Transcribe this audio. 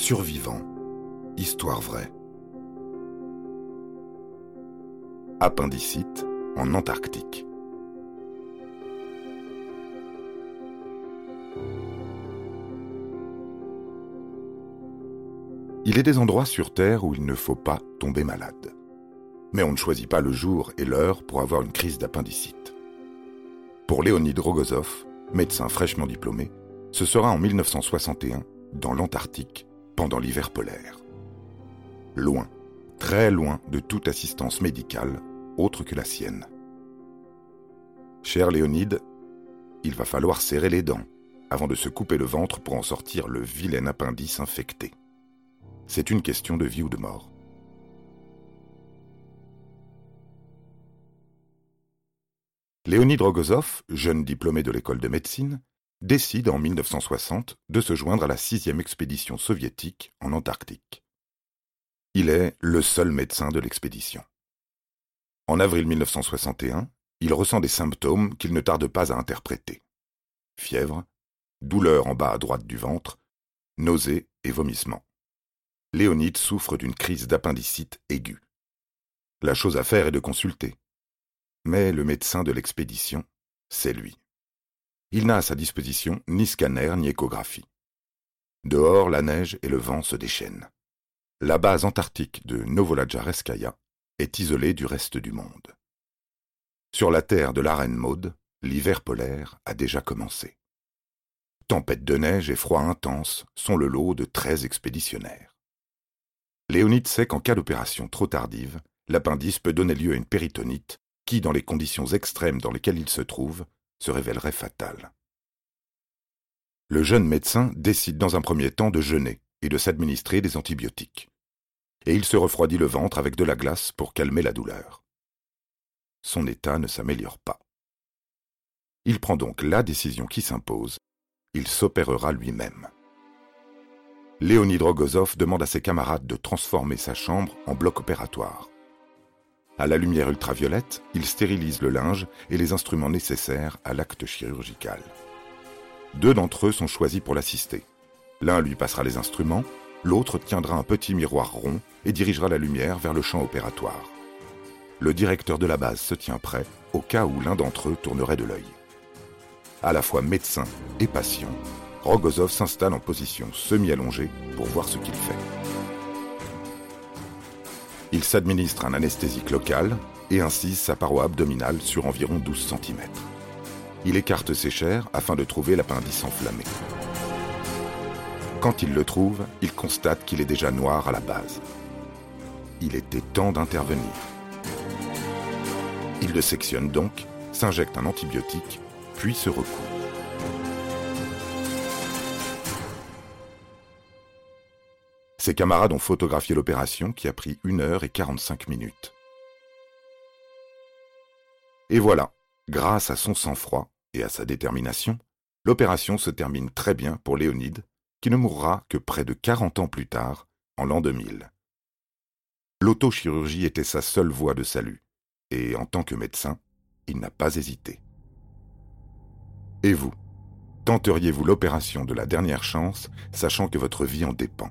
Survivant. Histoire vraie. Appendicite en Antarctique. Il est des endroits sur Terre où il ne faut pas tomber malade. Mais on ne choisit pas le jour et l'heure pour avoir une crise d'appendicite. Pour Léonid Rogozov, médecin fraîchement diplômé, ce sera en 1961, dans l'Antarctique, pendant l'hiver polaire. Loin, très loin de toute assistance médicale autre que la sienne. Cher Léonide, il va falloir serrer les dents avant de se couper le ventre pour en sortir le vilain appendice infecté. C'est une question de vie ou de mort. Léonid Rogozov, jeune diplômé de l'école de médecine, décide en 1960 de se joindre à la sixième expédition soviétique en Antarctique. Il est le seul médecin de l'expédition. En avril 1961, il ressent des symptômes qu'il ne tarde pas à interpréter. Fièvre, douleur en bas à droite du ventre, nausées et vomissements. Léonide souffre d'une crise d'appendicite aiguë. La chose à faire est de consulter. Mais le médecin de l'expédition, c'est lui. Il n'a à sa disposition ni scanner ni échographie. Dehors, la neige et le vent se déchaînent. La base antarctique de Novolajareskaya est isolée du reste du monde. Sur la terre de la Reine Maude, l'hiver polaire a déjà commencé. Tempête de neige et froid intense sont le lot de treize expéditionnaires. Léonide sait qu'en cas d'opération trop tardive, l'appendice peut donner lieu à une péritonite qui, dans les conditions extrêmes dans lesquelles il se trouve, se révélerait fatale. Le jeune médecin décide dans un premier temps de jeûner et de s'administrer des antibiotiques. Et il se refroidit le ventre avec de la glace pour calmer la douleur. Son état ne s'améliore pas. Il prend donc la décision qui s'impose, il s'opérera lui-même. Léonid Rogozov demande à ses camarades de transformer sa chambre en bloc opératoire. À la lumière ultraviolette, il stérilise le linge et les instruments nécessaires à l'acte chirurgical. Deux d'entre eux sont choisis pour l'assister. L'un lui passera les instruments, l'autre tiendra un petit miroir rond et dirigera la lumière vers le champ opératoire. Le directeur de la base se tient prêt au cas où l'un d'entre eux tournerait de l'œil. À la fois médecin et patient, Rogozov s'installe en position semi-allongée pour voir ce qu'il fait. Il s'administre un anesthésique local et incise sa paroi abdominale sur environ 12 cm. Il écarte ses chairs afin de trouver l'appendice enflammé. Quand il le trouve, il constate qu'il est déjà noir à la base. Il était temps d'intervenir. Il le sectionne donc, s'injecte un antibiotique, puis se recouvre. Ses camarades ont photographié l'opération qui a pris 1 heure et 45 minutes. Et voilà, grâce à son sang-froid et à sa détermination, l'opération se termine très bien pour Léonide, qui ne mourra que près de 40 ans plus tard, en l'an 2000. L'autochirurgie était sa seule voie de salut, et en tant que médecin, il n'a pas hésité. Et vous Tenteriez-vous l'opération de la dernière chance, sachant que votre vie en dépend?